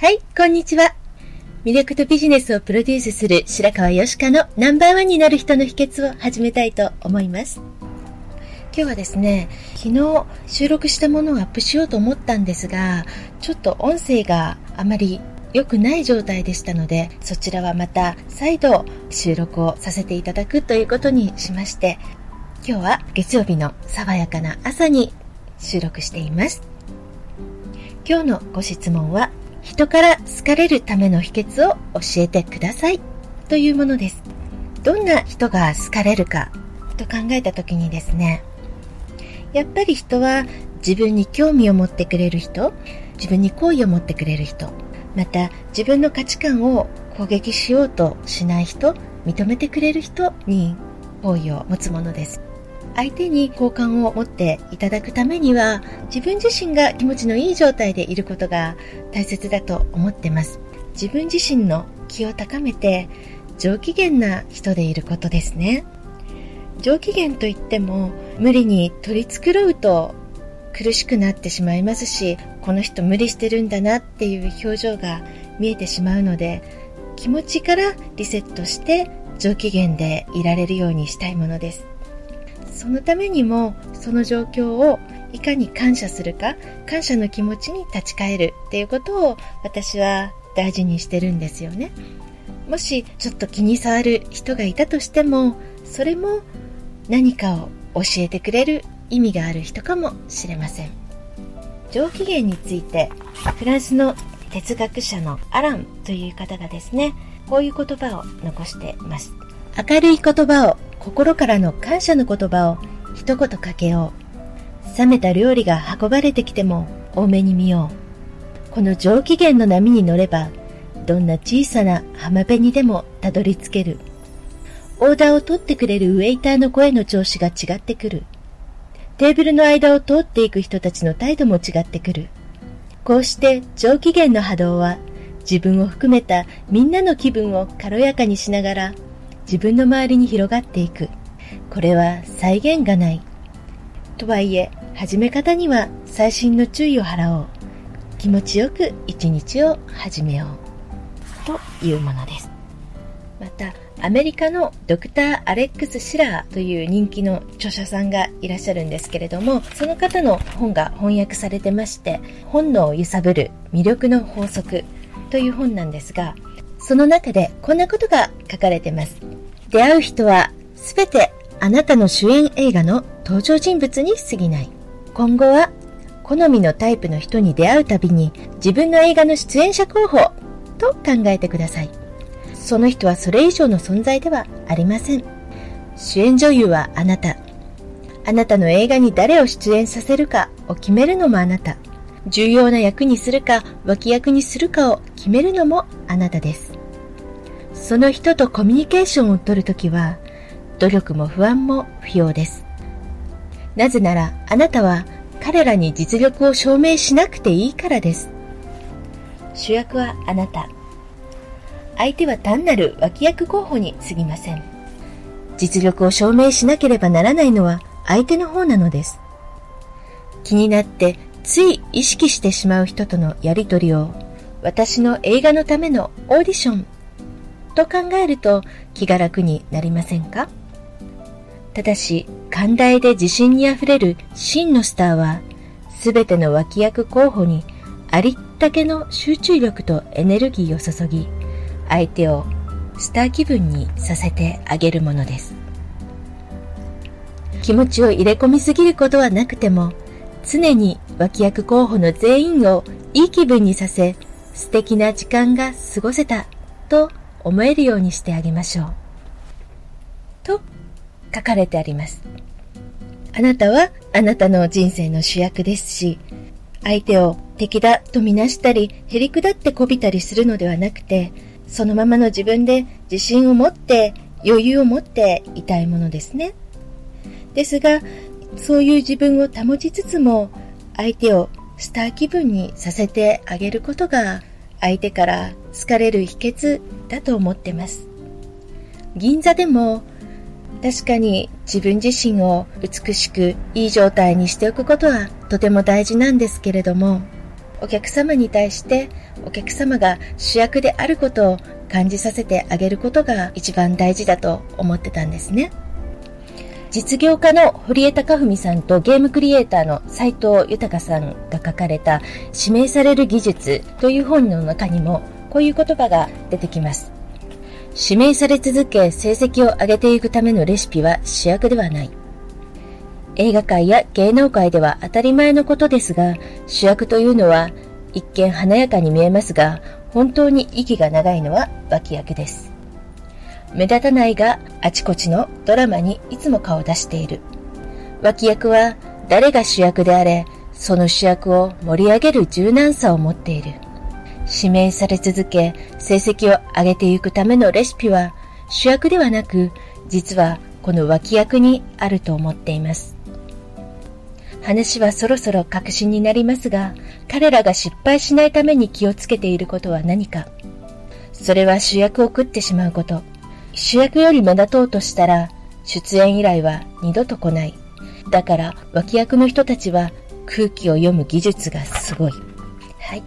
はい、こんにちは。魅力とビジネスをプロデュースする白川よしかのナンバーワンになる人の秘訣を始めたいと思います。今日はですね、昨日収録したものをアップしようと思ったんですが、ちょっと音声があまり良くない状態でしたので、そちらはまた再度収録をさせていただくということにしまして、今日は月曜日の爽やかな朝に収録しています。今日のご質問は、人から好かれるための秘訣を教えてくださいというものです。どんな人が好かれるかと考えた時にですね、やっぱり人は自分に興味を持ってくれる人、自分に好意を持ってくれる人、また自分の価値観を攻撃しようとしない人、認めてくれる人に好意を持つものです。相手に好感を持っていただくためには自分自身が気持ちのいい状態でいることが大切だと思ってます。自分自身の気を高めて上機嫌な人でいることですね。上機嫌といっても無理に取り繕うと苦しくなってしまいますしこの人無理してるんだなっていう表情が見えてしまうので気持ちからリセットして上機嫌でいられるようにしたいものです。そのためにもその状況をいかに感謝するか感謝の気持ちに立ち返るっていうことを私は大事にしてるんですよね。もしちょっと気に障る人がいたとしてもそれも何かを教えてくれる意味がある人かもしれません。上機嫌についてフランスの哲学者のアランという方がですねこういう言葉を残しています。明るい言葉を心からの感謝の言葉を一言かけよう。冷めた料理が運ばれてきても多めに見よう。この上機嫌の波に乗れば、どんな小さな浜辺にでもたどり着ける。オーダーを取ってくれるウェイターの声の調子が違ってくる。テーブルの間を通っていく人たちの態度も違ってくる。こうして上機嫌の波動は自分を含めたみんなの気分を軽やかにしながら自分の周りに広がっていく。これは再現がない。とはいえ、始め方には細心の注意を払おう。気持ちよく一日を始めよう。というものです。また、アメリカのドクター・アレックス・シラーという人気の著者さんがいらっしゃるんですけれども、その方の本が翻訳されてまして、本能を揺さぶる魅力の法則という本なんですが、その中でこんなことが書かれてます。出会う人はすべてあなたの主演映画の登場人物に過ぎない。今後は好みのタイプの人に出会うたびに自分の映画の出演者候補と考えてください。その人はそれ以上の存在ではありません。主演女優はあなた。あなたの映画に誰を出演させるかを決めるのもあなた。重要な役にするか脇役にするかを決めるのもあなたです。その人とコミュニケーションをとるときは、努力も不安も不要です。なぜなら、あなたは彼らに実力を証明しなくていいからです。主役はあなた。相手は単なる脇役候補に過ぎません。実力を証明しなければならないのは相手の方なのです。気になってつい意識してしまう人とのやりとりを私の映画のためのオーディションと考えると気が楽になりませんか？ただし、寛大で自信にあふれる真のスターは、すべての脇役候補にありったけの集中力とエネルギーを注ぎ、相手をスター気分にさせてあげるものです。気持ちを入れ込みすぎることはなくても、常に脇役候補の全員をいい気分にさせ、素敵な時間が過ごせたと思えるようにしてあげましょう。と書かれてあります。あなたはあなたの人生の主役ですし、相手を敵だとみなしたり、へりくだってこびたりするのではなくて、そのままの自分で自信を持って、余裕を持っていたいものですね。ですが、そういう自分を保ちつつも、相手をスター気分にさせてあげることが、相手から好かれる秘訣だと思ってます。銀座でも確かに自分自身を美しくいい状態にしておくことはとても大事なんですけれども、お客様に対してお客様が主役であることを感じさせてあげることが一番大事だと思ってたんですね。実業家の堀江貴文さんとゲームクリエイターの斉藤豊さんが書かれた指名される技術という本の中にもこういう言葉が出てきます。指名され続け成績を上げていくためのレシピは主役ではない。映画界や芸能界では当たり前のことですが、主役というのは一見華やかに見えますが、本当に息が長いのは脇役です。目立たないがあちこちのドラマにいつも顔を出している。脇役は誰が主役であれ、その主役を盛り上げる柔軟さを持っている。指名され続け、成績を上げていくためのレシピは主役ではなく、実はこの脇役にあると思っています。話はそろそろ確信になりますが、彼らが失敗しないために気をつけていることは何か。それは主役を食ってしまうこと。主役より目立とうとしたら、出演依頼は二度と来ない。だから脇役の人たちは空気を読む技術がすごい。はい。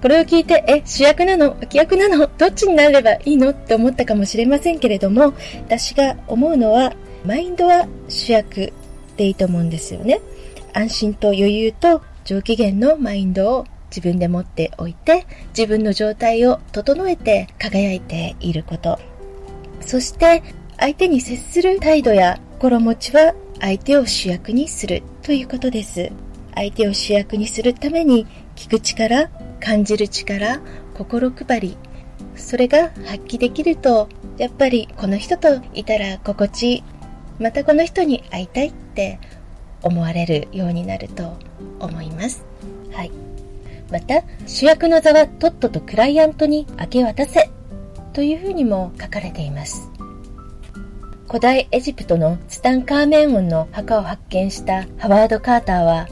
これを聞いて、え、主役なの？脇役なの？どっちになればいいの？って思ったかもしれませんけれども、私が思うのは、マインドは主役でいいと思うんですよね。安心と余裕と上機嫌のマインドを自分で持っておいて、自分の状態を整えて輝いていること。そして、相手に接する態度や心持ちは相手を主役にするということです。相手を主役にするために聞く力、感じる力、心配り、それが発揮できると、やっぱりこの人といたら心地いい、またこの人に会いたいって思われるようになると思います。はい。また、主役の座はとっととクライアントに明け渡せというふうにも書かれています。古代エジプトのツタンカーメン王の墓を発見したハワード・カーターは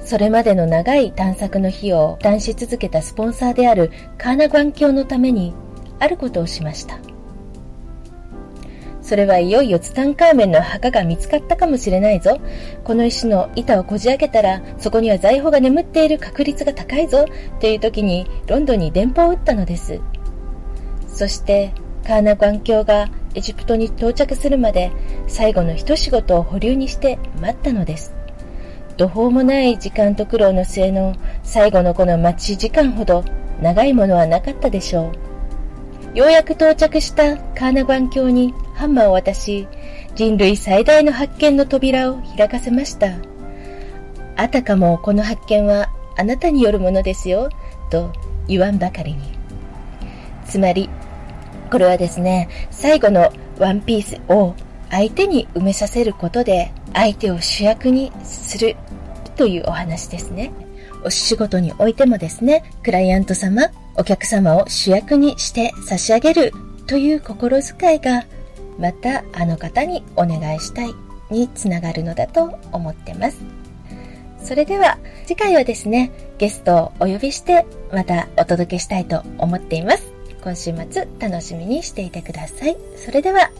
それまでの長い探索の費用を負担し続けたスポンサーであるカーナガン教のためにあることをしました。それはいよいよツタンカーメンの墓が見つかったかもしれないぞ。この石の板をこじ開けたら、そこには財宝が眠っている確率が高いぞ。という時に、ロンドンに電報を打ったのです。そして、カーナガン教がエジプトに到着するまで、最後の一仕事を保留にして待ったのです。途方もない時間と苦労の末の最後のこの待ち時間ほど長いものはなかったでしょう。ようやく到着したカーナバン橋にハンマーを渡し、人類最大の発見の扉を開かせました。あたかもこの発見はあなたによるものですよ、と言わんばかりに。つまり、これはですね、最後のワンピースを相手に埋めさせることで相手を主役にするというお話ですね。お仕事においてもですね、クライアント様、お客様を主役にして差し上げるという心遣いが、またあの方にお願いしたいにつながるのだと思ってます。それでは次回はですね、ゲストをお呼びしてまたお届けしたいと思っています。今週末楽しみにしていてください。それでは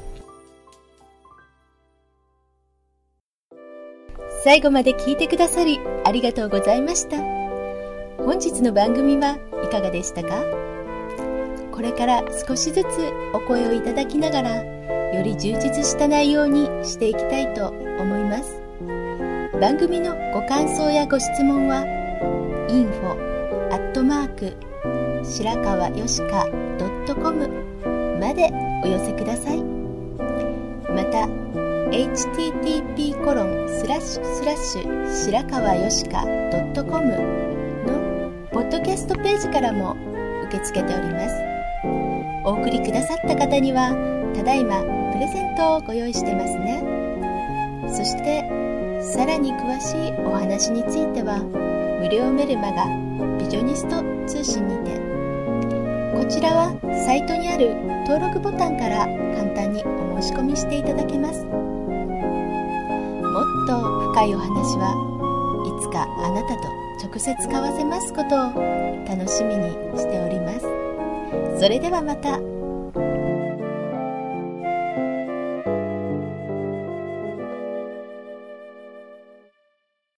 最後まで聞いてくださりありがとうございました。本日の番組はいかがでしたか？これから少しずつお声をいただきながら、より充実した内容にしていきたいと思います。番組のご感想やご質問は info アットマーク白川よしか .com までお寄せください。また http コロンスラッシュスラッシュ白川よしか .com のポッドキャストページからも受け付けております。お送りくださった方にはただいまプレゼントをご用意してますね。そしてさらに詳しいお話については無料メルマガビジョニスト通信にて。こちらはサイトにある登録ボタンから簡単にお申し込みしていただけます。もっと深いお話はいつかあなたと直接交わせますことを楽しみにしております。それではまた。